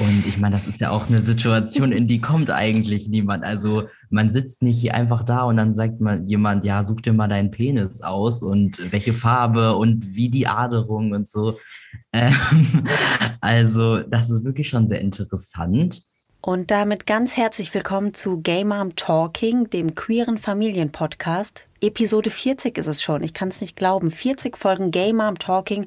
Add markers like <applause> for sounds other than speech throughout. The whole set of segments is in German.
Und ich meine, das ist ja auch eine Situation, in die kommt eigentlich niemand. Also man sitzt nicht einfach da und dann sagt mal jemand, ja, such dir mal deinen Penis aus und welche Farbe und wie die Aderung und so. Ähm, <laughs> also das ist wirklich schon sehr interessant. Und damit ganz herzlich willkommen zu Gay Mom Talking, dem queeren Familienpodcast. Episode 40 ist es schon, ich kann es nicht glauben. 40 Folgen Gay Mom Talking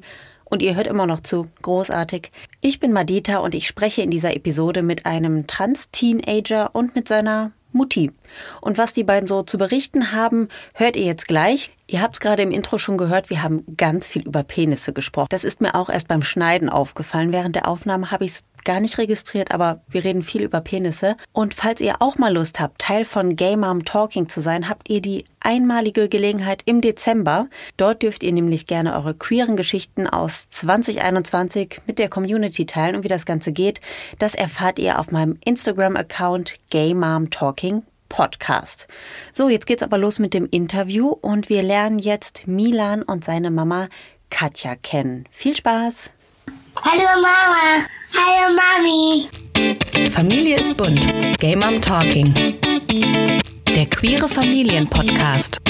und ihr hört immer noch zu. Großartig. Ich bin Madita und ich spreche in dieser Episode mit einem Trans-Teenager und mit seiner Mutti. Und was die beiden so zu berichten haben, hört ihr jetzt gleich. Ihr habt es gerade im Intro schon gehört, wir haben ganz viel über Penisse gesprochen. Das ist mir auch erst beim Schneiden aufgefallen. Während der Aufnahme habe ich es gar nicht registriert, aber wir reden viel über Penisse. Und falls ihr auch mal Lust habt, Teil von Gay Mom Talking zu sein, habt ihr die einmalige Gelegenheit im Dezember. Dort dürft ihr nämlich gerne eure queeren Geschichten aus 2021 mit der Community teilen und wie das Ganze geht, das erfahrt ihr auf meinem Instagram-Account Gay Mom Talking Podcast. So, jetzt geht's aber los mit dem Interview und wir lernen jetzt Milan und seine Mama Katja kennen. Viel Spaß! Hallo Mama. Hallo Mami. Familie ist bunt. Game Mom Talking. Der queere Familienpodcast.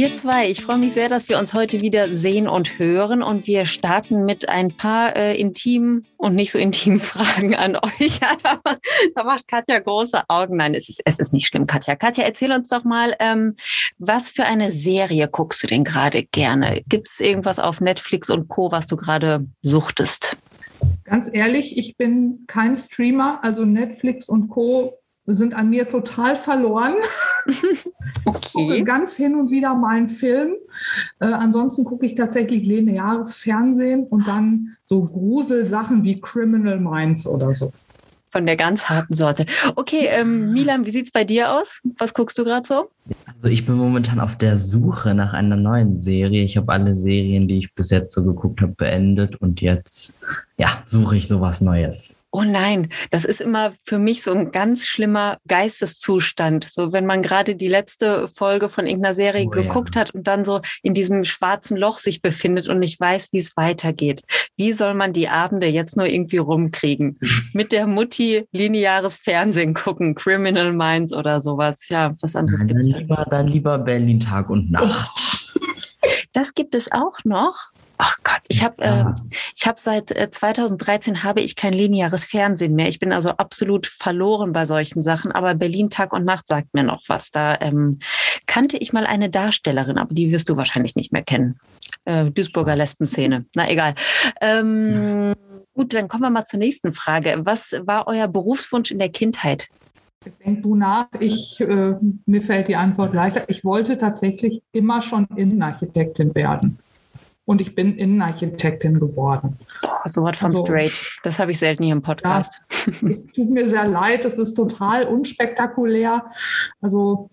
Ihr zwei, ich freue mich sehr, dass wir uns heute wieder sehen und hören. Und wir starten mit ein paar äh, intimen und nicht so intimen <laughs> Fragen an euch. <laughs> da macht Katja große Augen. Nein, es ist, es ist nicht schlimm, Katja. Katja, erzähl uns doch mal, ähm, was für eine Serie guckst du denn gerade gerne? Gibt es irgendwas auf Netflix und Co., was du gerade suchtest? Ganz ehrlich, ich bin kein Streamer, also Netflix und Co sind an mir total verloren. <laughs> Okay. ganz hin und wieder mal einen Film. Äh, ansonsten gucke ich tatsächlich lineares Fernsehen und dann so Gruselsachen wie Criminal Minds oder so. Von der ganz harten Sorte. Okay, ähm, Milan, wie sieht es bei dir aus? Was guckst du gerade so? Also ich bin momentan auf der Suche nach einer neuen Serie. Ich habe alle Serien, die ich bis jetzt so geguckt habe, beendet und jetzt ja, suche ich sowas Neues. Oh nein, das ist immer für mich so ein ganz schlimmer Geisteszustand. So, wenn man gerade die letzte Folge von irgendeiner Serie oh, geguckt ja. hat und dann so in diesem schwarzen Loch sich befindet und nicht weiß, wie es weitergeht. Wie soll man die Abende jetzt nur irgendwie rumkriegen? <laughs> Mit der Mutti lineares Fernsehen gucken, Criminal Minds oder sowas. Ja, was anderes gibt es dann. Lieber, dann lieber Berlin Tag und Nacht. Das gibt es auch noch. Ich habe ja. äh, ich habe seit äh, 2013 habe ich kein lineares Fernsehen mehr. Ich bin also absolut verloren bei solchen Sachen. Aber Berlin Tag und Nacht sagt mir noch was. Da ähm, kannte ich mal eine Darstellerin, aber die wirst du wahrscheinlich nicht mehr kennen. Äh, Duisburger Lesbenszene. Na egal. Ähm, gut, dann kommen wir mal zur nächsten Frage. Was war euer Berufswunsch in der Kindheit? Denk du nach, ich, äh, mir fällt die Antwort leichter. Ich wollte tatsächlich immer schon Innenarchitektin werden und ich bin Innenarchitektin geworden. Boah, so was von also, straight. Das habe ich selten hier im Podcast. Ja, <laughs> tut mir sehr leid, es ist total unspektakulär. Also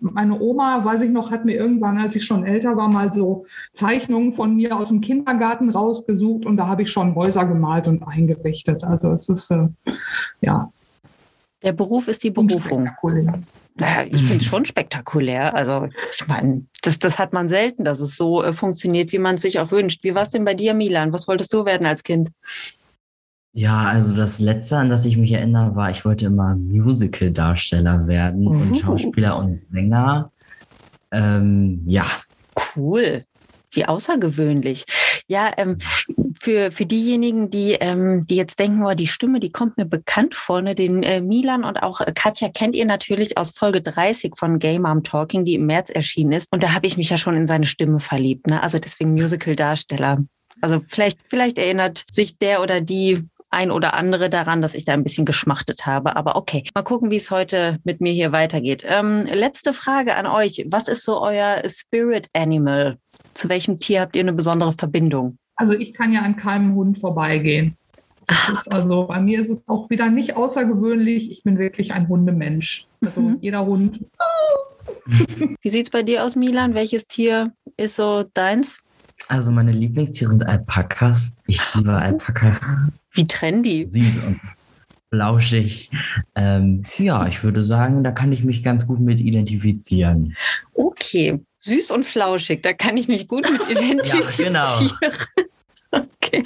meine Oma, weiß ich noch, hat mir irgendwann, als ich schon älter war, mal so Zeichnungen von mir aus dem Kindergarten rausgesucht und da habe ich schon Häuser gemalt und eingerichtet. Also es ist äh, ja. Der Beruf ist die Berufung. Naja, ich <clears throat> finde es schon spektakulär. Also ich meine, das, das hat man selten, dass es so äh, funktioniert, wie man es sich auch wünscht. Wie war es denn bei dir, Milan? Was wolltest du werden als Kind? Ja, also das Letzte, an das ich mich erinnere, war, ich wollte immer Musical-Darsteller werden Uhu. und Schauspieler und Sänger. Ähm, ja. Cool. Wie außergewöhnlich. Ja, ähm, für, für diejenigen, die, ähm, die jetzt denken, oh, die Stimme, die kommt mir bekannt vor, ne? den äh, Milan und auch äh, Katja kennt ihr natürlich aus Folge 30 von Gay Mom Talking, die im März erschienen ist. Und da habe ich mich ja schon in seine Stimme verliebt. Ne? Also deswegen Musical-Darsteller. Also vielleicht, vielleicht erinnert sich der oder die ein oder andere daran, dass ich da ein bisschen geschmachtet habe. Aber okay, mal gucken, wie es heute mit mir hier weitergeht. Ähm, letzte Frage an euch. Was ist so euer Spirit Animal? Zu welchem Tier habt ihr eine besondere Verbindung? Also ich kann ja an keinem Hund vorbeigehen. also bei mir ist es auch wieder nicht außergewöhnlich. Ich bin wirklich ein Hundemensch. Also mhm. jeder Hund. <laughs> Wie sieht es bei dir aus, Milan? Welches Tier ist so deins? Also meine Lieblingstiere sind Alpakas. Ich liebe Alpakas. Wie trendy. Süß und flauschig. Ähm, ja, ich würde sagen, da kann ich mich ganz gut mit identifizieren. Okay, süß und flauschig, da kann ich mich gut mit <laughs> identifizieren. ja, genau. <laughs> Okay.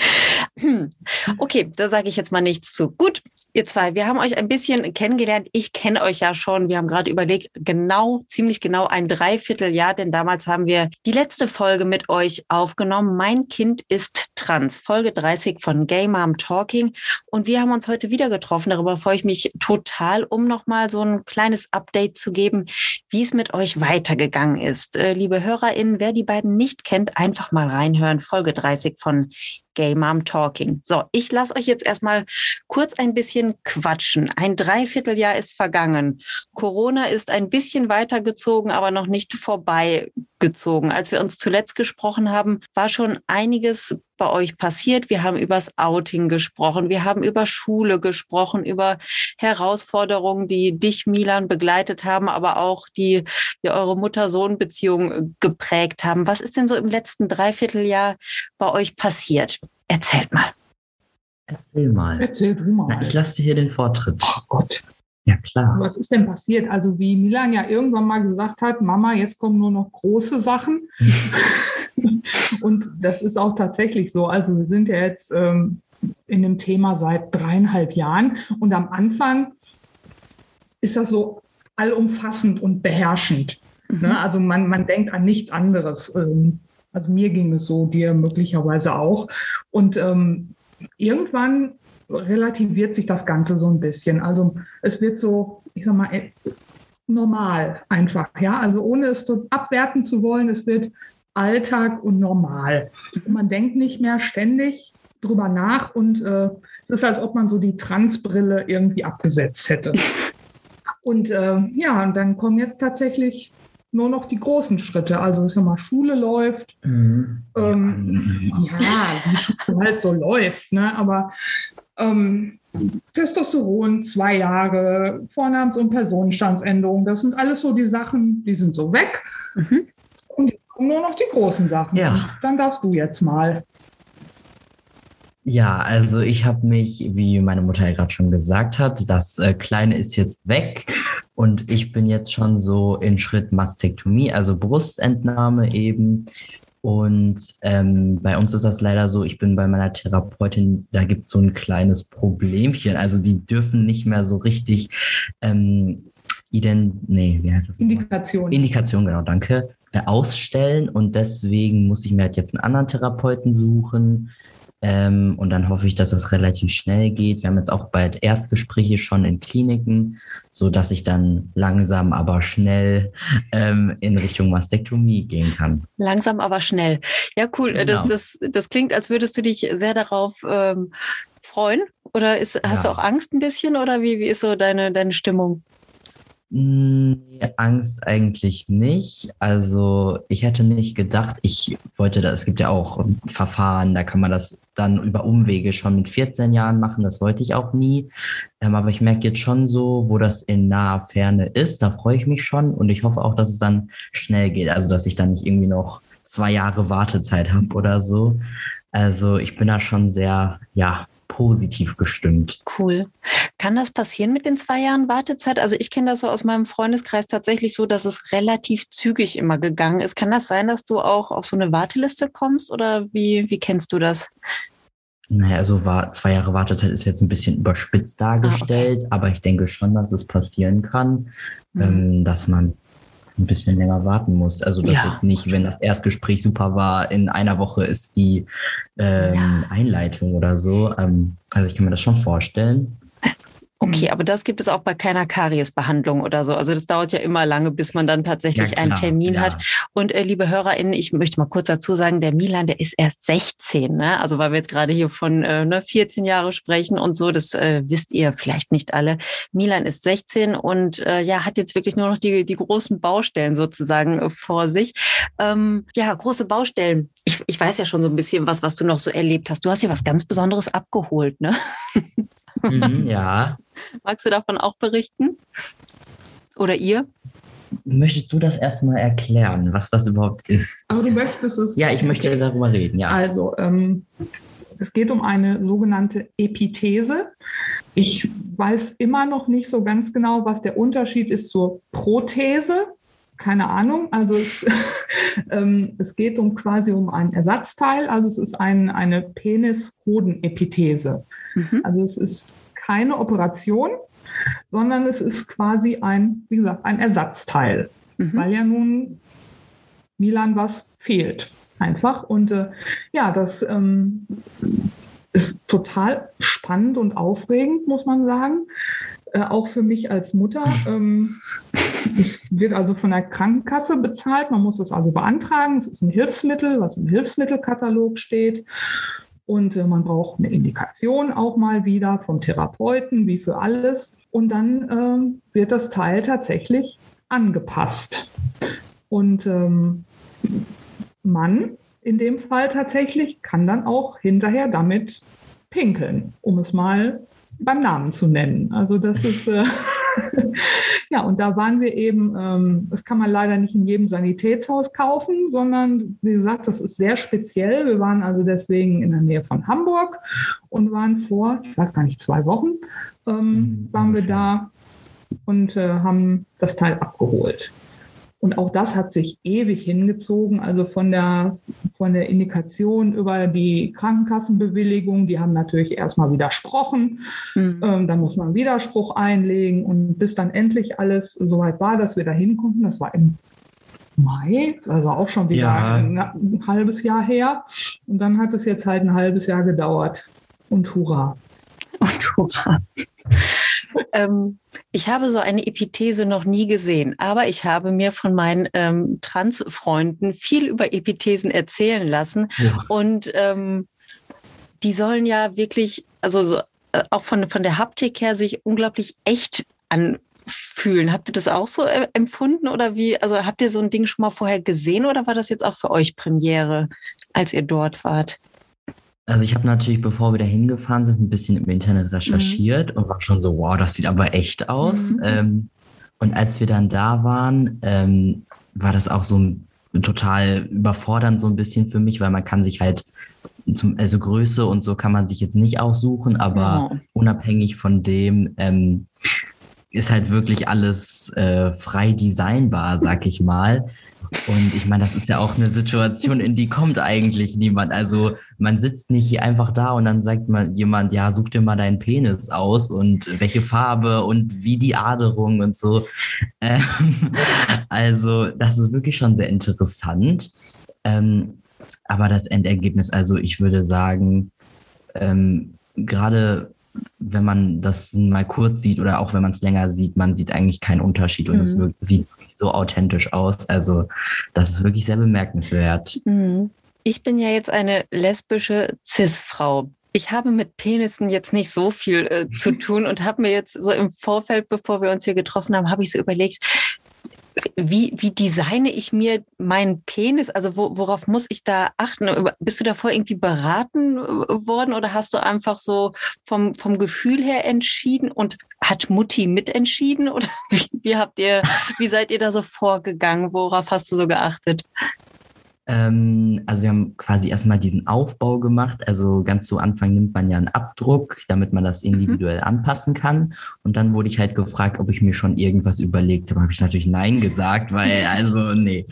Hm. Okay, da sage ich jetzt mal nichts zu. Gut, ihr zwei, wir haben euch ein bisschen kennengelernt. Ich kenne euch ja schon. Wir haben gerade überlegt, genau, ziemlich genau ein Dreivierteljahr, denn damals haben wir die letzte Folge mit euch aufgenommen. Mein Kind ist trans, Folge 30 von Gay Mom Talking. Und wir haben uns heute wieder getroffen. Darüber freue ich mich total, um nochmal so ein kleines Update zu geben, wie es mit euch weitergegangen ist. Äh, liebe HörerInnen, wer die beiden nicht kennt, einfach mal reinhören. Folge 30 von Gay Mom Talking. So, ich lasse euch jetzt erstmal kurz ein bisschen quatschen. Ein Dreivierteljahr ist vergangen. Corona ist ein bisschen weitergezogen, aber noch nicht vorbeigezogen. Als wir uns zuletzt gesprochen haben, war schon einiges bei euch passiert. Wir haben übers Outing gesprochen. Wir haben über Schule gesprochen, über Herausforderungen, die dich, Milan, begleitet haben, aber auch die, die eure Mutter-Sohn-Beziehung geprägt haben. Was ist denn so im letzten Dreivierteljahr bei euch passiert? Erzählt mal. Erzähl mal. Erzähl du mal. Na, ich lasse dir hier den Vortritt. Oh Gott. Ja, klar. Was ist denn passiert? Also, wie Milan ja irgendwann mal gesagt hat, Mama, jetzt kommen nur noch große Sachen. <laughs> und das ist auch tatsächlich so. Also, wir sind ja jetzt ähm, in dem Thema seit dreieinhalb Jahren. Und am Anfang ist das so allumfassend und beherrschend. Mhm. Ne? Also, man, man denkt an nichts anderes. Ähm, also mir ging es so, dir möglicherweise auch. Und ähm, irgendwann relativiert sich das Ganze so ein bisschen. Also es wird so, ich sag mal, normal einfach, ja. Also ohne es so abwerten zu wollen, es wird Alltag und normal. Und man denkt nicht mehr ständig drüber nach und äh, es ist, als ob man so die Transbrille irgendwie abgesetzt hätte. <laughs> Und äh, ja, und dann kommen jetzt tatsächlich nur noch die großen Schritte. Also ich sag mal, Schule läuft. Mhm. Ähm, ja, wie Schule halt so läuft, ne? Aber ähm, Testosteron, zwei Jahre, Vornamens- und Personenstandsänderung, das sind alles so die Sachen, die sind so weg. Mhm. Und kommen nur noch die großen Sachen. Ja. Dann darfst du jetzt mal. Ja, also ich habe mich, wie meine Mutter ja gerade schon gesagt hat, das äh, Kleine ist jetzt weg und ich bin jetzt schon so in Schritt Mastektomie, also Brustentnahme eben. Und ähm, bei uns ist das leider so, ich bin bei meiner Therapeutin, da gibt es so ein kleines Problemchen. Also die dürfen nicht mehr so richtig ähm, ident nee, wie heißt das? Indikation. Indikation, genau, danke. Äh, ausstellen. Und deswegen muss ich mir halt jetzt einen anderen Therapeuten suchen. Ähm, und dann hoffe ich, dass das relativ schnell geht. Wir haben jetzt auch bald Erstgespräche schon in Kliniken, so dass ich dann langsam, aber schnell ähm, in Richtung Mastektomie gehen kann. Langsam, aber schnell. Ja, cool. Genau. Das, das, das klingt, als würdest du dich sehr darauf ähm, freuen. Oder ist, hast ja. du auch Angst ein bisschen oder wie, wie ist so deine, deine Stimmung? Nee, Angst eigentlich nicht. Also ich hätte nicht gedacht, ich wollte das, es gibt ja auch Verfahren, da kann man das dann über Umwege schon mit 14 Jahren machen, das wollte ich auch nie. Ähm, aber ich merke jetzt schon so, wo das in naher Ferne ist, da freue ich mich schon und ich hoffe auch, dass es dann schnell geht, also dass ich dann nicht irgendwie noch zwei Jahre Wartezeit habe oder so. Also ich bin da schon sehr, ja, positiv gestimmt. Cool. Kann das passieren mit den zwei Jahren Wartezeit? Also ich kenne das so aus meinem Freundeskreis tatsächlich so, dass es relativ zügig immer gegangen ist. Kann das sein, dass du auch auf so eine Warteliste kommst oder wie, wie kennst du das? Naja, also war, zwei Jahre Wartezeit ist jetzt ein bisschen überspitzt dargestellt, ah, okay. aber ich denke schon, dass es passieren kann, mhm. ähm, dass man ein bisschen länger warten muss. Also dass ja. jetzt nicht, wenn das Erstgespräch super war, in einer Woche ist die ähm, ja. Einleitung oder so. Ähm, also ich kann mir das schon vorstellen. Okay, mhm. aber das gibt es auch bei keiner Kariesbehandlung oder so. Also das dauert ja immer lange, bis man dann tatsächlich ja, einen Termin ja. hat. Und äh, liebe HörerInnen, ich möchte mal kurz dazu sagen, der Milan, der ist erst 16, ne? Also weil wir jetzt gerade hier von äh, ne, 14 Jahre sprechen und so, das äh, wisst ihr vielleicht nicht alle. Milan ist 16 und äh, ja, hat jetzt wirklich nur noch die, die großen Baustellen sozusagen äh, vor sich. Ähm, ja, große Baustellen. Ich, ich weiß ja schon so ein bisschen was, was du noch so erlebt hast. Du hast ja was ganz Besonderes abgeholt, ne? Mhm, ja. <laughs> Magst du davon auch berichten? Oder ihr? Möchtest du das erstmal erklären, was das überhaupt ist? Aber du möchtest es. Ja, ich möchte darüber reden, ja. Also, ähm, es geht um eine sogenannte Epithese. Ich weiß immer noch nicht so ganz genau, was der Unterschied ist zur Prothese. Keine Ahnung. Also es, <laughs> ähm, es geht um quasi um ein Ersatzteil. Also es ist ein, eine Penis-Hoden-Epithese. Mhm. Also es ist keine Operation, sondern es ist quasi ein, wie gesagt, ein Ersatzteil, mhm. weil ja nun Milan was fehlt einfach. Und äh, ja, das ähm, ist total spannend und aufregend, muss man sagen. Äh, auch für mich als Mutter. <laughs> Ähm, es wird also von der Krankenkasse bezahlt. Man muss es also beantragen. Es ist ein Hilfsmittel, was im Hilfsmittelkatalog steht. Und äh, man braucht eine Indikation auch mal wieder vom Therapeuten, wie für alles. Und dann äh, wird das Teil tatsächlich angepasst. Und ähm, man in dem Fall tatsächlich kann dann auch hinterher damit pinkeln, um es mal beim Namen zu nennen. Also das ist, äh, <laughs> <laughs> ja, und da waren wir eben, ähm, das kann man leider nicht in jedem Sanitätshaus kaufen, sondern wie gesagt, das ist sehr speziell. Wir waren also deswegen in der Nähe von Hamburg und waren vor, ich weiß gar nicht, zwei Wochen, ähm, mhm, waren wir da und äh, haben das Teil abgeholt. Und auch das hat sich ewig hingezogen, also von der, von der Indikation über die Krankenkassenbewilligung. Die haben natürlich erstmal widersprochen. Mhm. Ähm, dann muss man Widerspruch einlegen. Und bis dann endlich alles soweit war, dass wir da hinkommen, das war im Mai, also auch schon wieder ja. ein, ein halbes Jahr her. Und dann hat es jetzt halt ein halbes Jahr gedauert. Und hurra. Und hurra. Ähm, ich habe so eine Epithese noch nie gesehen, aber ich habe mir von meinen ähm, Trans-Freunden viel über Epithesen erzählen lassen. Ja. Und ähm, die sollen ja wirklich, also so, äh, auch von, von der Haptik her, sich unglaublich echt anfühlen. Habt ihr das auch so äh, empfunden oder wie? Also habt ihr so ein Ding schon mal vorher gesehen oder war das jetzt auch für euch Premiere, als ihr dort wart? Also ich habe natürlich, bevor wir da hingefahren sind, ein bisschen im Internet recherchiert mhm. und war schon so, wow, das sieht aber echt aus. Mhm. Ähm, und als wir dann da waren, ähm, war das auch so total überfordernd so ein bisschen für mich, weil man kann sich halt zum, also Größe und so kann man sich jetzt nicht aussuchen, aber oh. unabhängig von dem ähm, ist halt wirklich alles äh, frei designbar, sag ich mal. Und ich meine, das ist ja auch eine Situation, in die kommt eigentlich niemand. Also man sitzt nicht einfach da und dann sagt mal jemand, ja, such dir mal deinen Penis aus und welche Farbe und wie die Aderung und so. Ähm, <laughs> also das ist wirklich schon sehr interessant. Ähm, aber das Endergebnis, also ich würde sagen, ähm, gerade wenn man das mal kurz sieht oder auch wenn man es länger sieht, man sieht eigentlich keinen Unterschied und mhm. es sieht so authentisch aus. Also das ist wirklich sehr bemerkenswert. Mhm. Ich bin ja jetzt eine lesbische Cis-Frau. Ich habe mit Penissen jetzt nicht so viel äh, zu <laughs> tun und habe mir jetzt so im Vorfeld, bevor wir uns hier getroffen haben, habe ich so überlegt, wie, wie designe ich mir meinen Penis? Also wo, worauf muss ich da achten? Bist du davor irgendwie beraten äh, worden oder hast du einfach so vom, vom Gefühl her entschieden und hat Mutti mitentschieden <laughs> oder wie, wie habt ihr, wie seid ihr da so vorgegangen? Worauf hast du so geachtet? Ähm, also wir haben quasi erstmal diesen Aufbau gemacht. Also ganz zu Anfang nimmt man ja einen Abdruck, damit man das mhm. individuell mhm. anpassen kann. Und dann wurde ich halt gefragt, ob ich mir schon irgendwas überlegt habe. Habe ich natürlich Nein gesagt, weil <laughs> also nee.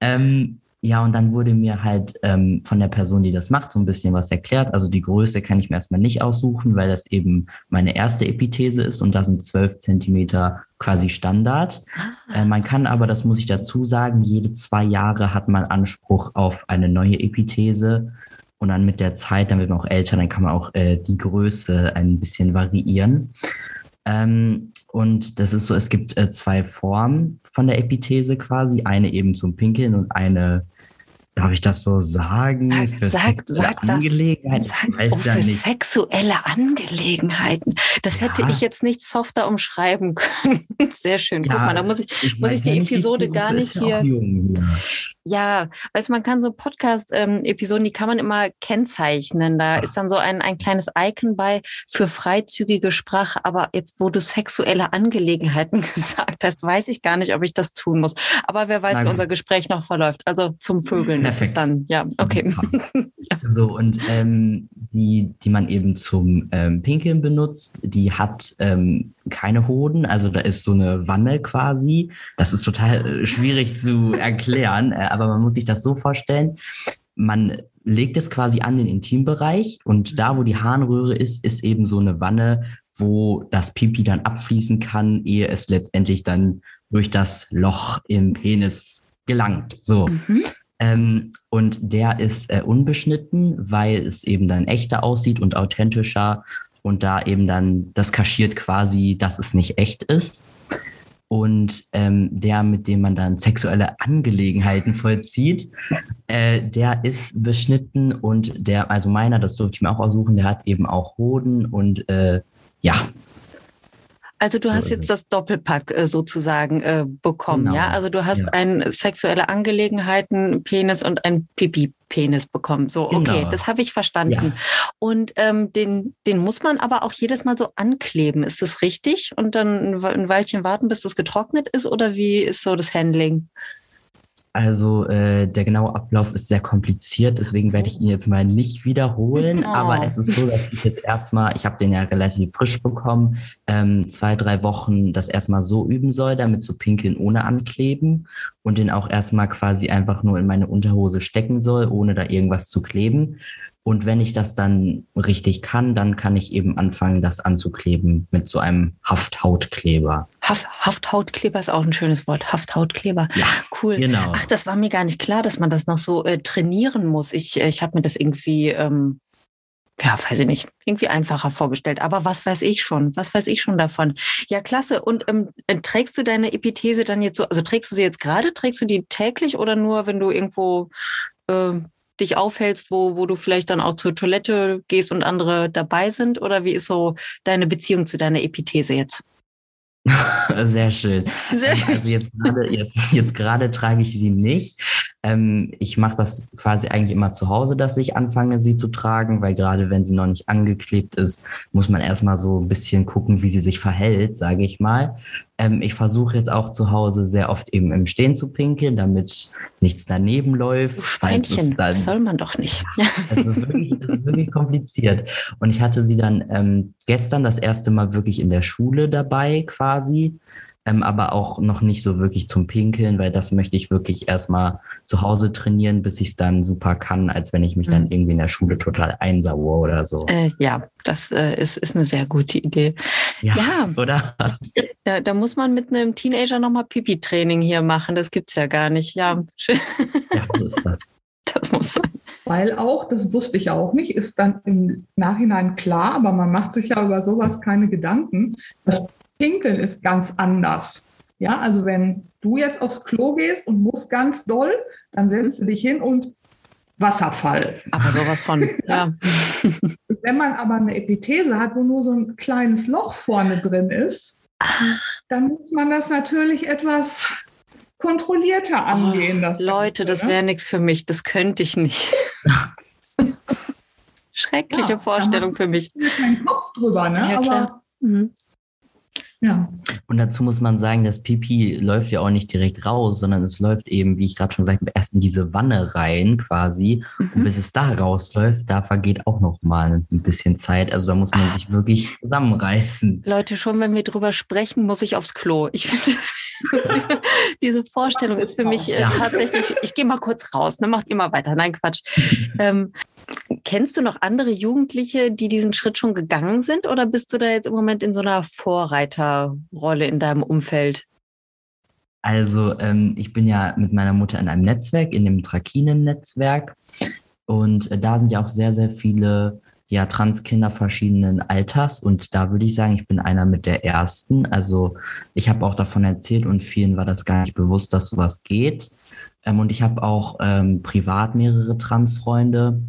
Ähm, ja, und dann wurde mir halt ähm, von der Person, die das macht, so ein bisschen was erklärt. Also die Größe kann ich mir erstmal nicht aussuchen, weil das eben meine erste Epithese ist und da sind zwölf Zentimeter quasi Standard. Ah. Äh, man kann aber, das muss ich dazu sagen, jede zwei Jahre hat man Anspruch auf eine neue Epithese. Und dann mit der Zeit, dann wird man auch älter, dann kann man auch äh, die Größe ein bisschen variieren. Ähm, und das ist so, es gibt äh, zwei Formen von der Epithese quasi. Eine eben zum Pinkeln und eine Darf ich das so sagen? Sag, sag, sag Angelegenheiten? Das, sag, oh, für ja sexuelle Angelegenheiten. Das ja. hätte ich jetzt nicht softer umschreiben <laughs> können. Sehr schön. Ja, Guck mal, da muss ich, ich muss ich die Episode gar nicht hier. Ja, weißt man kann so Podcast-Episoden, ähm, die kann man immer kennzeichnen. Da ist dann so ein, ein kleines Icon bei für freizügige Sprache. Aber jetzt, wo du sexuelle Angelegenheiten <laughs> gesagt hast, weiß ich gar nicht, ob ich das tun muss. Aber wer weiß, Nein. wie unser Gespräch noch verläuft. Also zum Vögeln Perfekt. ist es dann. Ja, okay. <laughs> ja. So, und ähm, die, die man eben zum ähm, Pinkeln benutzt, die hat ähm, keine Hoden, also da ist so eine Wanne quasi. Das ist total äh, schwierig zu erklären, äh, aber man muss sich das so vorstellen. Man legt es quasi an den Intimbereich und da, wo die Harnröhre ist, ist eben so eine Wanne, wo das Pipi dann abfließen kann, ehe es letztendlich dann durch das Loch im Penis gelangt. So. Mhm. Ähm, und der ist äh, unbeschnitten, weil es eben dann echter aussieht und authentischer und da eben dann das kaschiert quasi, dass es nicht echt ist. Und ähm, der, mit dem man dann sexuelle Angelegenheiten vollzieht, äh, der ist beschnitten und der, also meiner, das durfte ich mir auch aussuchen, der hat eben auch Hoden und äh, ja, also du so hast jetzt das Doppelpack äh, sozusagen äh, bekommen, genau. ja? Also du hast ja. ein sexuelle Angelegenheiten Penis und ein Pipi Penis bekommen. So, okay, genau. das habe ich verstanden. Ja. Und ähm, den, den muss man aber auch jedes Mal so ankleben. Ist das richtig? Und dann ein Weilchen warten, bis es getrocknet ist? Oder wie ist so das Handling? Also äh, der genaue Ablauf ist sehr kompliziert, deswegen werde ich ihn jetzt mal nicht wiederholen. Oh. Aber es ist so, dass ich jetzt erstmal, ich habe den ja relativ frisch bekommen, ähm, zwei, drei Wochen das erstmal so üben soll, damit zu pinkeln ohne Ankleben und den auch erstmal quasi einfach nur in meine Unterhose stecken soll, ohne da irgendwas zu kleben. Und wenn ich das dann richtig kann, dann kann ich eben anfangen, das anzukleben mit so einem Hafthautkleber. Haft, Hafthautkleber ist auch ein schönes Wort. Hafthautkleber. Ja, cool. Genau. Ach, das war mir gar nicht klar, dass man das noch so äh, trainieren muss. Ich, äh, ich habe mir das irgendwie, ähm, ja, weiß ich nicht, irgendwie einfacher vorgestellt. Aber was weiß ich schon? Was weiß ich schon davon? Ja, klasse. Und ähm, äh, trägst du deine Epithese dann jetzt so, also trägst du sie jetzt gerade, trägst du die täglich oder nur, wenn du irgendwo äh, dich aufhältst, wo, wo du vielleicht dann auch zur Toilette gehst und andere dabei sind? Oder wie ist so deine Beziehung zu deiner Epithese jetzt? <laughs> Sehr schön. Sehr ähm, schön. Also jetzt gerade, jetzt, jetzt gerade trage ich sie nicht. Ähm, ich mache das quasi eigentlich immer zu Hause, dass ich anfange, sie zu tragen, weil gerade wenn sie noch nicht angeklebt ist, muss man erstmal so ein bisschen gucken, wie sie sich verhält, sage ich mal. Ähm, ich versuche jetzt auch zu Hause sehr oft eben im Stehen zu pinkeln, damit nichts daneben läuft. Schweinchen, dann, das soll man doch nicht. <laughs> Es, ist wirklich, es ist wirklich kompliziert. Und ich hatte sie dann ähm, gestern das erste Mal wirklich in der Schule dabei quasi ähm, aber auch noch nicht so wirklich zum Pinkeln, weil das möchte ich wirklich erstmal zu Hause trainieren, bis ich es dann super kann, als wenn ich mich mhm. dann irgendwie in der Schule total einsaue oder so. Äh, ja, das äh, ist, ist eine sehr gute Idee. Ja, ja. oder? Da, da, muss man mit einem Teenager nochmal Pipi-Training hier machen. Das gibt es ja gar nicht. Ja, ja so ist das. <laughs> Das muss sein. Weil auch, das wusste ich auch nicht, ist dann im Nachhinein klar, aber man macht sich ja über sowas keine Gedanken, dass Pinkeln ist ganz anders. Ja, also wenn du jetzt aufs Klo gehst und musst ganz doll, dann setzt du dich hin und Wasserfall. Aber sowas von, <laughs> ja. Wenn man aber eine Epithese hat, wo nur so ein kleines Loch vorne drin ist, dann muss man das natürlich etwas kontrollierter oh, angehen. Oh, das Leute, Ganze, das wäre nichts für mich, das könnte ich nicht. <laughs> Schreckliche ja, Vorstellung für mich. Kein Kopf drüber, ne? Ja, aber mhm. Ja. Und dazu muss man sagen, das Pipi läuft ja auch nicht direkt raus, sondern es läuft eben, wie ich gerade schon gesagt habe, erst in diese Wanne rein quasi. Mhm. Und bis es da rausläuft, da vergeht auch noch mal ein bisschen Zeit. Also da muss man sich wirklich zusammenreißen. Leute, schon wenn wir drüber sprechen, muss ich aufs Klo. Ich finde diese, <laughs> diese, Vorstellung ist für mich äh, ja. tatsächlich, ich gehe mal kurz raus, ne, macht ihr mal weiter. Nein, Quatsch. ähm, Kennst du noch andere Jugendliche, die diesen Schritt schon gegangen sind oder bist du da jetzt im Moment in so einer Vorreiterrolle in deinem Umfeld? Also ähm, ich bin ja mit meiner Mutter in einem Netzwerk, in dem Trakinen-Netzwerk. Und äh, da sind ja auch sehr, sehr viele ja, Transkinder verschiedenen Alters. Und da würde ich sagen, ich bin einer mit der ersten. Also ich habe auch davon erzählt und vielen war das gar nicht bewusst, dass sowas geht. Ähm, und ich habe auch ähm, privat mehrere Transfreunde.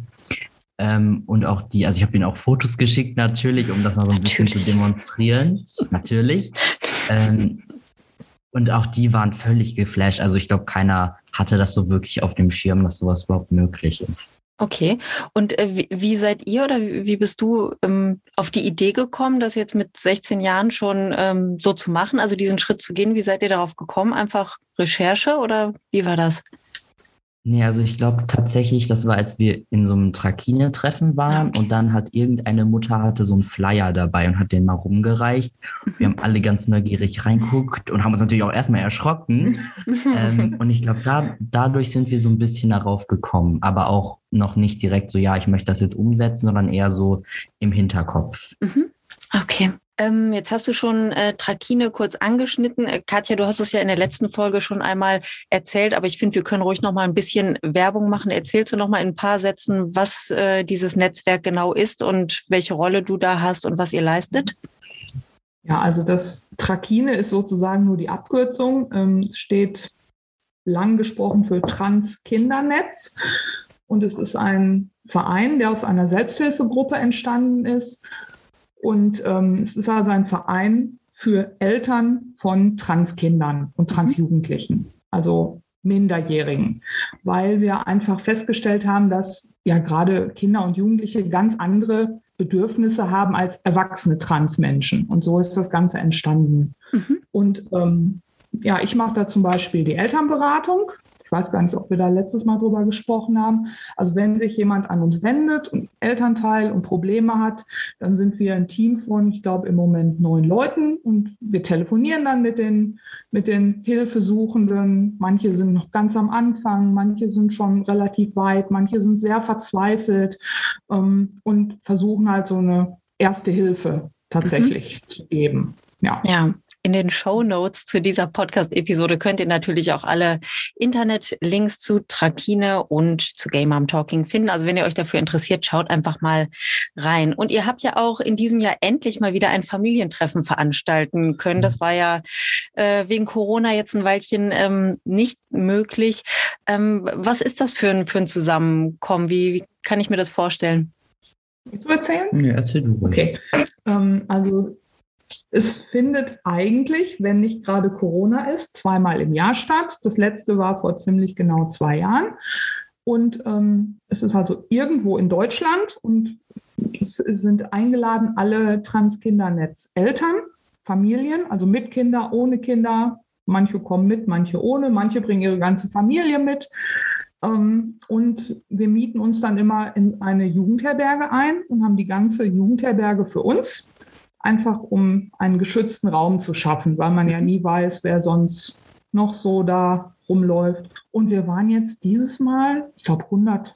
Ähm, und auch die, also ich habe ihnen auch Fotos geschickt, natürlich, um das mal so ein natürlich. bisschen zu demonstrieren. natürlich. Ähm, und auch die waren völlig geflasht. Also ich glaube, keiner hatte das so wirklich auf dem Schirm, dass sowas überhaupt möglich ist. Okay. Und äh, wie, wie, seid ihr oder wie bist du ähm, auf die Idee gekommen, das jetzt mit 16 Jahren schon ähm, so zu machen, also diesen Schritt zu gehen? Wie seid ihr darauf gekommen? Einfach Recherche oder wie war das? Nee, also ich glaube tatsächlich, das war, als wir in so einem Trakine-Treffen waren okay. und dann hat irgendeine Mutter hatte so einen Flyer dabei und hat den mal rumgereicht. Wir haben alle ganz neugierig reinguckt und haben uns natürlich auch erstmal erschrocken. <laughs> ähm, und ich glaube, da, dadurch sind wir so ein bisschen darauf gekommen, aber auch noch nicht direkt so, ja, ich möchte das jetzt umsetzen, sondern eher so im Hinterkopf. Mhm. Okay. Ähm, jetzt hast du schon äh, Trakine kurz angeschnitten. Äh, Katja, du hast es ja in der letzten Folge schon einmal erzählt, aber ich finde, wir können ruhig noch mal ein bisschen Werbung machen. Erzählst du noch mal in ein paar Sätzen, was äh, dieses Netzwerk genau ist und welche Rolle du da hast und was ihr leistet? Ja, also das Trakine ist sozusagen nur die Abkürzung. Ähm, steht lang gesprochen für Trans-Kindernetz. Und es ist ein Verein, der aus einer Selbsthilfegruppe entstanden ist und ähm, es ist also ein Verein für Eltern von Transkindern und mhm. Transjugendlichen, also Minderjährigen, weil wir einfach festgestellt haben, dass ja gerade Kinder und Jugendliche ganz andere Bedürfnisse haben als erwachsene Transmenschen. Und so ist das Ganze entstanden. Mhm. Und ähm, ja, ich mache da zum Beispiel die Elternberatung. Ich weiß gar nicht, ob wir da letztes Mal drüber gesprochen haben. Also wenn sich jemand an uns wendet, ein Elternteil und Probleme hat, dann sind wir ein Team von, ich glaube, im Moment neun Leuten und wir telefonieren dann mit den, mit den Hilfesuchenden. Manche sind noch ganz am Anfang, manche sind schon relativ weit, manche sind sehr verzweifelt ähm, und versuchen halt so eine erste Hilfe tatsächlich mhm. zu geben. Ja. ja, in den Show Notes zu dieser Podcast-Episode könnt ihr natürlich auch alle Internet-Links zu Trakine und zu Game Mom Talking finden. Also wenn ihr euch dafür interessiert, schaut einfach mal rein. Und ihr habt ja auch in diesem Jahr endlich mal wieder ein Familientreffen veranstalten können. Das war ja äh, wegen Corona jetzt ein Weilchen ähm, nicht möglich. Ähm, was ist das für ein, für ein Zusammenkommen? Wie, wie kann ich mir das vorstellen? Willst du erzählen? Ja, erzähl du. Okay. Ähm, also es findet eigentlich, wenn nicht gerade Corona ist, zweimal im Jahr statt. Das letzte war vor ziemlich genau zwei Jahren. Und ähm, es ist also irgendwo in Deutschland und es sind eingeladen alle Transkindernetz-Eltern, Familien, also mit Kinder, ohne Kinder. Manche kommen mit, manche ohne, manche bringen ihre ganze Familie mit. Ähm, und wir mieten uns dann immer in eine Jugendherberge ein und haben die ganze Jugendherberge für uns einfach um einen geschützten Raum zu schaffen, weil man ja nie weiß, wer sonst noch so da rumläuft. Und wir waren jetzt dieses Mal, ich glaube, 100,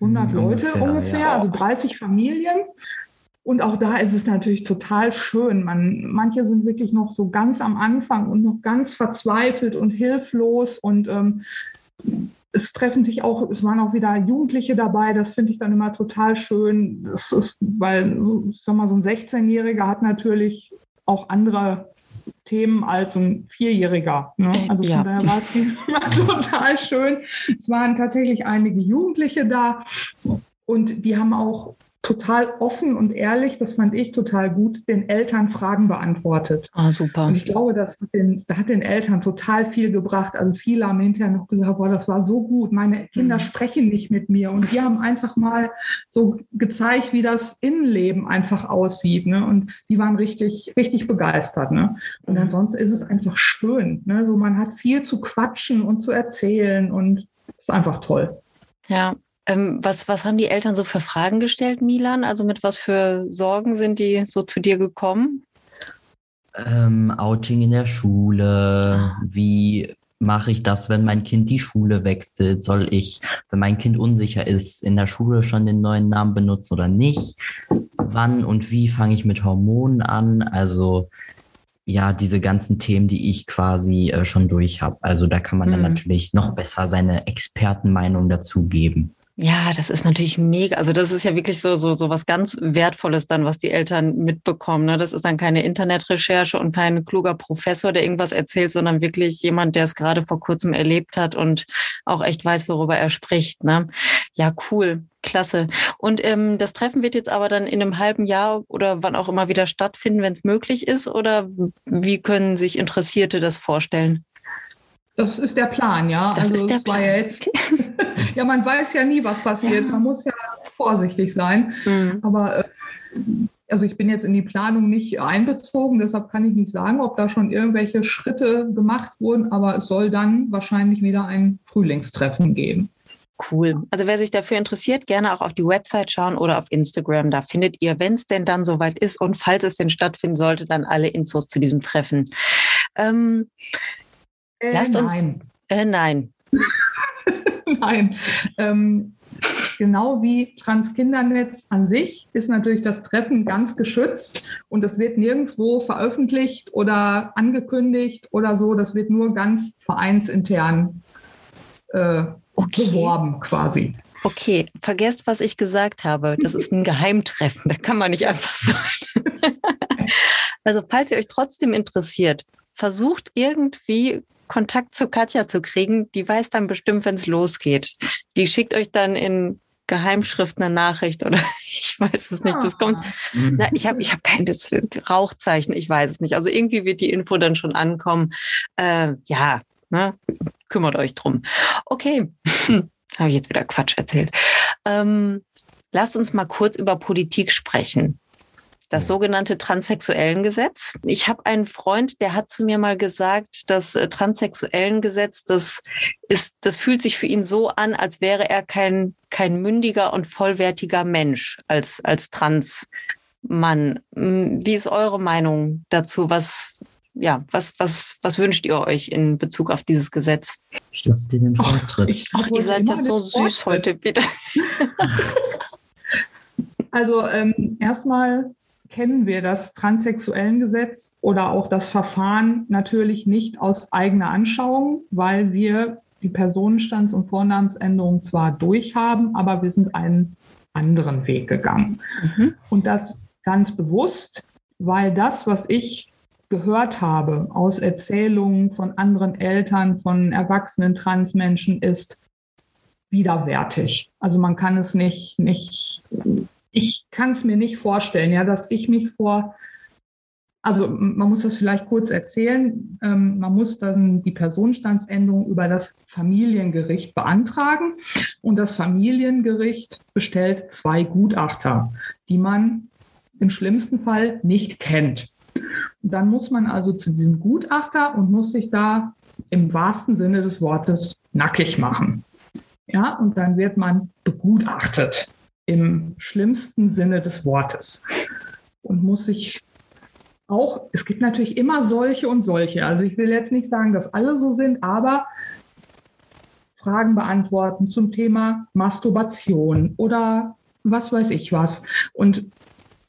100 mhm, Leute ungefähr, ungefähr ja. also 30 Familien. Und auch da ist es natürlich total schön. Man, manche sind wirklich noch so ganz am Anfang und noch ganz verzweifelt und hilflos. Und ähm, es treffen sich auch, es waren auch wieder Jugendliche dabei, das finde ich dann immer total schön. Das ist, weil, ich sag mal, so ein 16-Jähriger hat natürlich auch andere Themen als ein Vierjähriger. Ne? Äh, also von ja. daher war es <laughs> immer total schön. Es waren tatsächlich einige Jugendliche da und die haben auch total offen und ehrlich, das fand ich total gut, den Eltern Fragen beantwortet. Ah, super. Und ich glaube, das hat den, das hat den Eltern total viel gebracht. Also viele haben hinterher noch gesagt, boah, das war so gut. Meine Kinder mhm. sprechen nicht mit mir. Und die haben einfach mal so gezeigt, wie das Innenleben einfach aussieht. Ne? Und die waren richtig, richtig begeistert. Ne? Und mhm. ansonsten ist es einfach schön. Ne? So, man hat viel zu quatschen und zu erzählen und es ist einfach toll. Ja, ähm, was, was haben die Eltern so für Fragen gestellt, Milan? Also mit was für Sorgen sind die so zu dir gekommen? Ähm, Outing in der Schule. Ah. Wie mache ich das, wenn mein Kind die Schule wechselt? Soll ich, wenn mein Kind unsicher ist, in der Schule schon den neuen Namen benutzen oder nicht? Wann und wie fange ich mit Hormonen an? Also ja, diese ganzen Themen, die ich quasi äh, schon durch habe. Also da kann man dann hm. natürlich noch besser seine Expertenmeinung dazugeben. Ja, das ist natürlich mega. Also das ist ja wirklich so, so, so was ganz Wertvolles dann, was die Eltern mitbekommen. Ne? Das ist dann keine Internetrecherche und kein kluger Professor, der irgendwas erzählt, sondern wirklich jemand, der es gerade vor kurzem erlebt hat und auch echt weiß, worüber er spricht. Ne? Ja, cool. Klasse. Und ähm, das Treffen wird jetzt aber dann in einem halben Jahr oder wann auch immer wieder stattfinden, wenn es möglich ist? Oder wie können sich Interessierte das vorstellen? Das ist der Plan, ja. Das also ist der Plan. Ja, jetzt, <laughs> ja, man weiß ja nie, was passiert. Ja. Man muss ja vorsichtig sein. Mhm. Aber äh, also ich bin jetzt in die Planung nicht einbezogen, deshalb kann ich nicht sagen, ob da schon irgendwelche Schritte gemacht wurden, aber es soll dann wahrscheinlich wieder ein Frühlingstreffen geben. Cool. Also wer sich dafür interessiert, gerne auch auf die Website schauen oder auf Instagram. Da findet ihr, wenn es denn dann soweit ist und falls es denn stattfinden sollte, dann alle Infos zu diesem Treffen. Ähm, äh, lasst nein. uns. Äh, nein. <laughs> nein. Ähm, genau wie Transkindernetz an sich ist natürlich das Treffen ganz geschützt und es wird nirgendwo veröffentlicht oder angekündigt oder so. Das wird nur ganz vereinsintern äh, okay. beworben quasi. Okay, vergesst, was ich gesagt habe. Das ist ein Geheimtreffen. Da kann man nicht einfach so. <laughs> also, falls ihr euch trotzdem interessiert, versucht irgendwie Kontakt zu Katja zu kriegen. Die weiß dann bestimmt, wenn es losgeht. Die schickt euch dann in Geheimschrift eine Nachricht oder <laughs> ich weiß es nicht. Das kommt. Na, ich habe ich hab kein Rauchzeichen, ich weiß es nicht. Also irgendwie wird die Info dann schon ankommen. Äh, ja, ne? kümmert euch drum. Okay, <laughs> habe ich jetzt wieder Quatsch erzählt. Ähm, lasst uns mal kurz über Politik sprechen. Das sogenannte Transsexuellengesetz. Ich habe einen Freund, der hat zu mir mal gesagt, das äh, Transsexuellengesetz, das ist, das fühlt sich für ihn so an, als wäre er kein, kein mündiger und vollwertiger Mensch als, als Transmann. Hm, wie ist eure Meinung dazu? Was, ja, was, was, was wünscht ihr euch in Bezug auf dieses Gesetz? Ich lasse dir den Vortritt. Ach, ihr seid ja so süß heute, bitte. <laughs> also ähm, erstmal kennen wir das Transsexuellengesetz oder auch das Verfahren natürlich nicht aus eigener Anschauung, weil wir die Personenstands- und Vornamensänderung zwar durchhaben, aber wir sind einen anderen Weg gegangen. Mhm. Und das ganz bewusst, weil das, was ich gehört habe aus Erzählungen von anderen Eltern, von erwachsenen Transmenschen, ist widerwärtig. Also man kann es nicht, nicht ich kann es mir nicht vorstellen, ja, dass ich mich vor, also man muss das vielleicht kurz erzählen, ähm, man muss dann die Personenstandsänderung über das Familiengericht beantragen und das Familiengericht bestellt zwei Gutachter, die man im schlimmsten Fall nicht kennt. Dann muss man also zu diesem Gutachter und muss sich da im wahrsten Sinne des Wortes nackig machen. Ja, und dann wird man begutachtet im schlimmsten Sinne des Wortes und muss sich auch, es gibt natürlich immer solche und solche. Also ich will jetzt nicht sagen, dass alle so sind, aber Fragen beantworten zum Thema Masturbation oder was weiß ich was. Und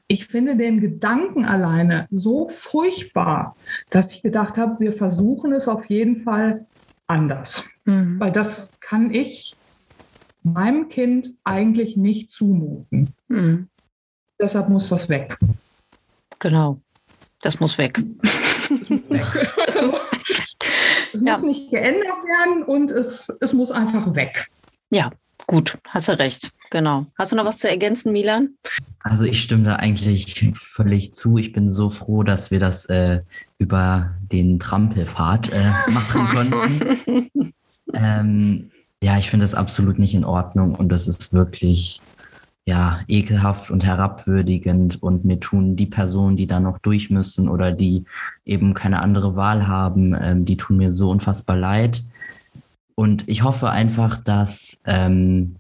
ich finde den Gedanken alleine so furchtbar, dass ich gedacht habe, wir versuchen es auf jeden Fall anders. Mhm. Weil das kann ich meinem Kind eigentlich nicht zumuten. Mhm. Deshalb muss das weg. Genau, das muss weg. Das muss, weg. <laughs> das muss, es muss ja. nicht geändert werden und es, es muss einfach weg. Ja, gut, hast du recht. Genau. Hast du noch was zu ergänzen, Milan? Also ich stimme da eigentlich völlig zu. Ich bin so froh, dass wir das äh, über den Trampelpfad äh, machen <laughs> konnten. ähm, ja, ich finde das absolut nicht in Ordnung und das ist wirklich ja ekelhaft und herabwürdigend und mir tun die Personen, die da noch durch müssen oder die eben keine andere Wahl haben, ähm, die tun mir so unfassbar leid. Und ich hoffe einfach, dass ähm,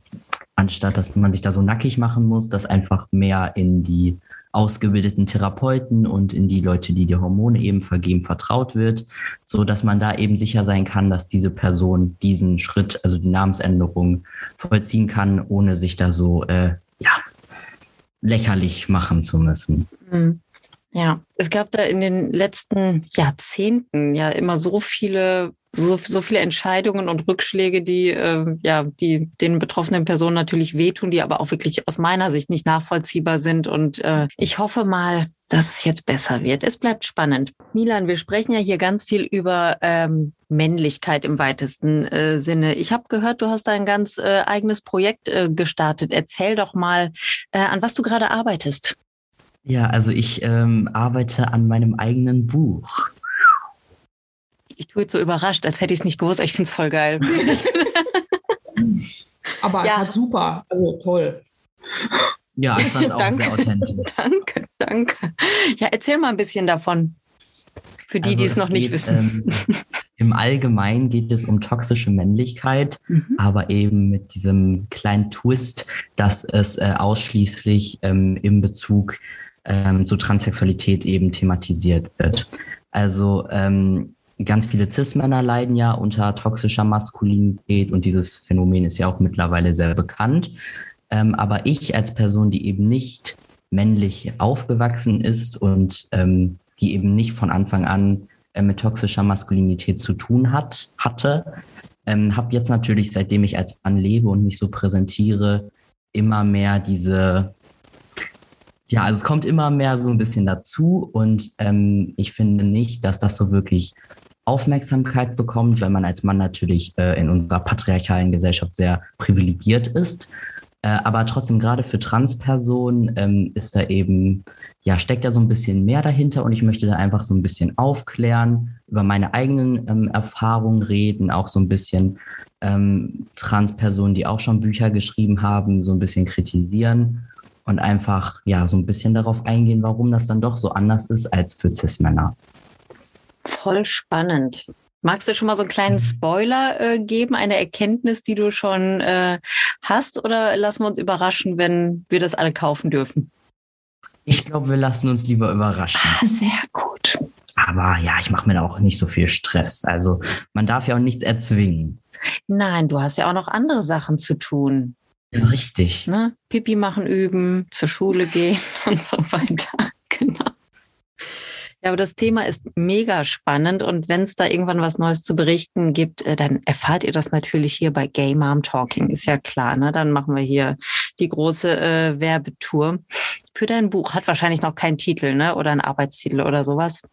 anstatt dass man sich da so nackig machen muss, dass einfach mehr in die ausgebildeten Therapeuten und in die Leute, die die Hormone eben vergeben, vertraut wird, so dass man da eben sicher sein kann, dass diese Person diesen Schritt, also die Namensänderung, vollziehen kann, ohne sich da so äh, ja, lächerlich machen zu müssen. Mhm. Ja, es gab da in den letzten Jahrzehnten ja immer so viele so, so viele Entscheidungen und Rückschläge, die äh, ja, die den betroffenen Personen natürlich wehtun, die aber auch wirklich aus meiner Sicht nicht nachvollziehbar sind. Und äh, ich hoffe mal, dass es jetzt besser wird. Es bleibt spannend. Milan, wir sprechen ja hier ganz viel über ähm, Männlichkeit im weitesten äh, Sinne. Ich habe gehört, du hast ein ganz äh, eigenes Projekt äh, gestartet. Erzähl doch mal, äh, an was du gerade arbeitest. Ja, also ich ähm, arbeite an meinem eigenen Buch ich tue jetzt so überrascht, als hätte ich es nicht gewusst. Ich finde es voll geil. <laughs> Aber ja. hat super, also toll. Ja, ich fand es auch danke, sehr authentisch. <laughs> Danke, danke. Ja, erzähl mal ein bisschen davon. Für die, also die es noch nicht wissen. Ähm, <laughs> Im Allgemeinen geht es um toxische Männlichkeit, mhm. aber eben mit diesem kleinen Twist, dass es äh, ausschließlich ähm, im Bezug ähm, zu Transsexualität eben thematisiert wird. Also ähm, ganz viele Cis-Männer leiden ja unter toxischer Maskulinität und dieses Phänomen ist ja auch mittlerweile sehr bekannt. Ähm, aber ich als Person, die eben nicht männlich aufgewachsen ist und ähm, die eben nicht von Anfang an äh, mit toxischer Maskulinität zu tun hat, hatte, ähm, habe jetzt natürlich, seitdem ich als Mann lebe und mich so präsentiere, immer mehr diese, ja, also es kommt immer mehr so ein bisschen dazu und ähm, ich finde nicht, dass das so wirklich Aufmerksamkeit bekommt, wenn man als Mann natürlich äh, in unserer patriarchalen Gesellschaft sehr privilegiert ist. Äh, aber trotzdem, gerade für Transpersonen ähm, ist da eben, ja, steckt da so ein bisschen mehr dahinter und ich möchte da einfach so ein bisschen aufklären, über meine eigenen ähm, Erfahrungen reden, auch so ein bisschen ähm, Transpersonen, die auch schon Bücher geschrieben haben, so ein bisschen kritisieren und einfach, ja, so ein bisschen darauf eingehen, warum das dann doch so anders ist als für Cis-Männer. Voll spannend. Magst du schon mal so einen kleinen mhm. Spoiler äh, geben, eine Erkenntnis, die du schon äh, hast, oder lassen wir uns überraschen, wenn wir das alle kaufen dürfen? Ich glaube, wir lassen uns lieber überraschen. Ah, sehr gut. Aber ja, ich mache mir da auch nicht so viel Stress. Also man darf ja auch nichts erzwingen. Nein, du hast ja auch noch andere Sachen zu tun. Ja, richtig. Ne? Pipi machen üben, zur Schule gehen <laughs> und so weiter. Genau. Ja, aber das Thema ist mega spannend und wenn es da irgendwann was Neues zu berichten gibt, äh, dann erfahrt ihr das natürlich hier bei Gay Mom Talking, ist ja klar. Ne? Dann machen wir hier die große äh, Werbetour. Für dein Buch hat wahrscheinlich noch keinen Titel, ne? Oder einen Arbeitstitel oder sowas.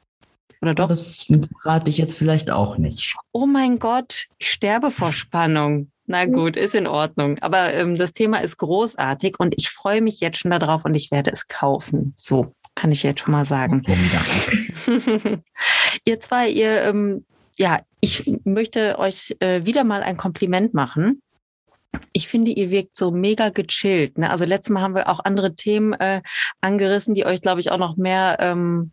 Oder doch? Das rate ich jetzt vielleicht auch nicht. Oh mein Gott, ich sterbe vor Spannung. Na gut, ist in Ordnung. Aber ähm, das Thema ist großartig und ich freue mich jetzt schon darauf und ich werde es kaufen. So kann ich jetzt schon mal sagen. <laughs> ihr zwei, ihr, ähm, ja, ich möchte euch äh, wieder mal ein Kompliment machen. Ich finde, ihr wirkt so mega gechillt. Ne? Also letztes Mal haben wir auch andere Themen äh, angerissen, die euch, glaube ich, auch noch mehr ähm,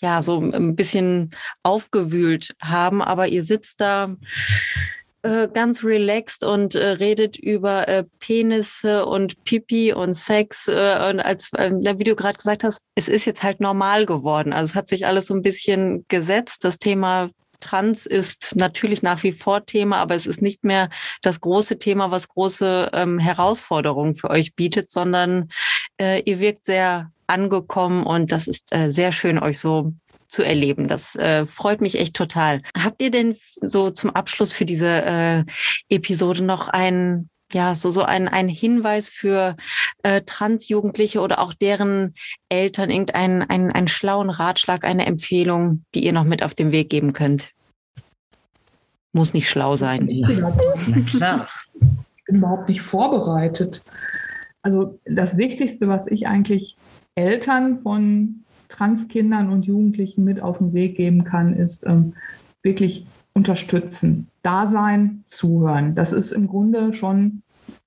ja, so ein bisschen aufgewühlt haben. Aber ihr sitzt da äh, ganz relaxed und äh, redet über äh, Penisse und Pipi und Sex. Äh, und als, äh, wie du gerade gesagt hast, es ist jetzt halt normal geworden. Also es hat sich alles so ein bisschen gesetzt. Das Thema Trans ist natürlich nach wie vor Thema, aber es ist nicht mehr das große Thema, was große ähm, Herausforderungen für euch bietet, sondern äh, ihr wirkt sehr angekommen und das ist äh, sehr schön, euch so zu erleben. Das äh, freut mich echt total. Habt ihr denn so zum Abschluss für diese äh, Episode noch ein ja, so, so ein, ein Hinweis für äh, Transjugendliche oder auch deren Eltern, irgendeinen einen, einen schlauen Ratschlag, eine Empfehlung, die ihr noch mit auf den Weg geben könnt? Muss nicht schlau sein. Ja. Na klar. Ich bin überhaupt nicht vorbereitet. Also das Wichtigste, was ich eigentlich Eltern von Transkindern und Jugendlichen mit auf den Weg geben kann, ist ähm, wirklich unterstützen, da sein, zuhören. Das ist im Grunde schon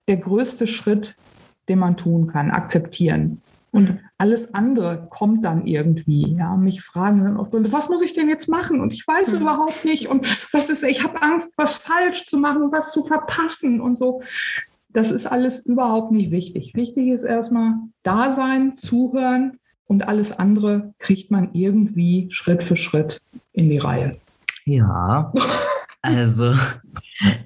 der größte Schritt, den man tun kann, akzeptieren. Und alles andere kommt dann irgendwie. Ja, mich fragen dann oft, was muss ich denn jetzt machen? Und ich weiß mhm. überhaupt nicht. Und was ist, ich habe Angst, was falsch zu machen, was zu verpassen und so. Das ist alles überhaupt nicht wichtig. Wichtig ist erstmal da sein, zuhören und alles andere kriegt man irgendwie Schritt für Schritt in die Reihe. Ja, <laughs> also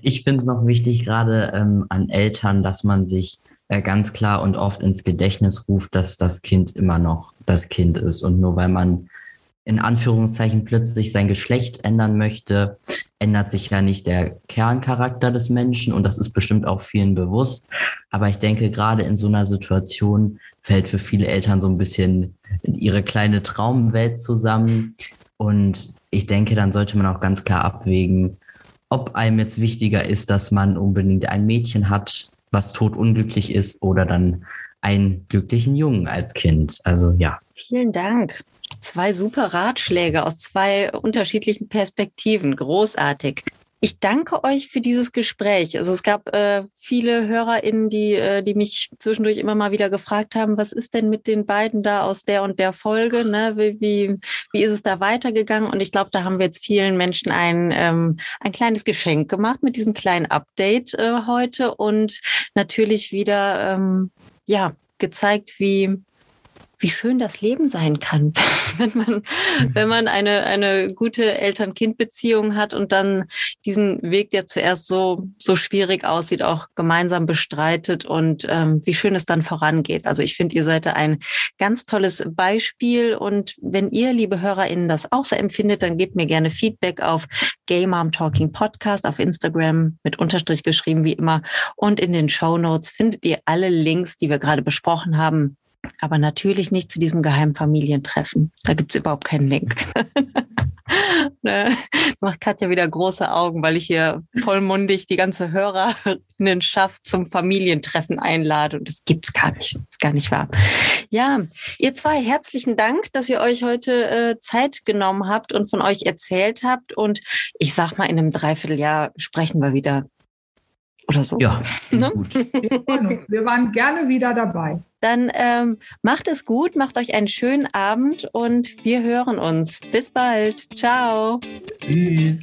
ich finde es noch wichtig, gerade ähm, an Eltern, dass man sich äh, ganz klar und oft ins Gedächtnis ruft, dass das Kind immer noch das Kind ist. Und nur weil man in Anführungszeichen plötzlich sein Geschlecht ändern möchte, ändert sich ja nicht der Kerncharakter des Menschen und das ist bestimmt auch vielen bewusst. Aber ich denke, gerade in so einer Situation fällt für viele Eltern so ein bisschen ihre kleine Traumwelt zusammen. Und ich denke, dann sollte man auch ganz klar abwägen, ob einem jetzt wichtiger ist, dass man unbedingt ein Mädchen hat, was totunglücklich ist, oder dann einen glücklichen Jungen als Kind. Also ja. Vielen Dank. Zwei super Ratschläge aus zwei unterschiedlichen Perspektiven. Großartig. Ich danke euch für dieses Gespräch. Also es gab äh, viele HörerInnen, die, äh, die mich zwischendurch immer mal wieder gefragt haben, was ist denn mit den beiden da aus der und der Folge? Ne? Wie, wie, wie ist es da weitergegangen? Und ich glaube, da haben wir jetzt vielen Menschen ein, ähm, ein kleines Geschenk gemacht mit diesem kleinen Update äh, heute und natürlich wieder ähm, ja, gezeigt, wie, wie schön das Leben sein kann, <laughs> wenn man, mhm. wenn man eine, eine gute Eltern-Kind-Beziehung hat und dann diesen Weg, der zuerst so, so schwierig aussieht, auch gemeinsam bestreitet und ähm, wie schön es dann vorangeht. Also ich finde, ihr seid ein ganz tolles Beispiel und wenn ihr, liebe HörerInnen, das auch so empfindet, dann gebt mir gerne Feedback auf Gay Mom Talking Podcast auf Instagram mit Unterstrich geschrieben wie immer und in den Show Notes findet ihr alle Links, die wir gerade besprochen haben aber natürlich nicht zu diesem geheimen Familientreffen. Da gibt es überhaupt keinen Link. <laughs> ne? Macht Katja wieder große Augen, weil ich hier vollmundig die ganze Hörerinnenschaft zum Familientreffen einlade und das gibt's gar nicht. Das ist gar nicht wahr. Ja, ihr zwei, herzlichen Dank, dass ihr euch heute äh, Zeit genommen habt und von euch erzählt habt. Und ich sag mal, in einem Dreivierteljahr sprechen wir wieder oder so. Ja, ne? gut. Wir, wir waren gerne wieder dabei. Dann ähm, macht es gut, macht euch einen schönen Abend und wir hören uns. Bis bald. Ciao. Tschüss.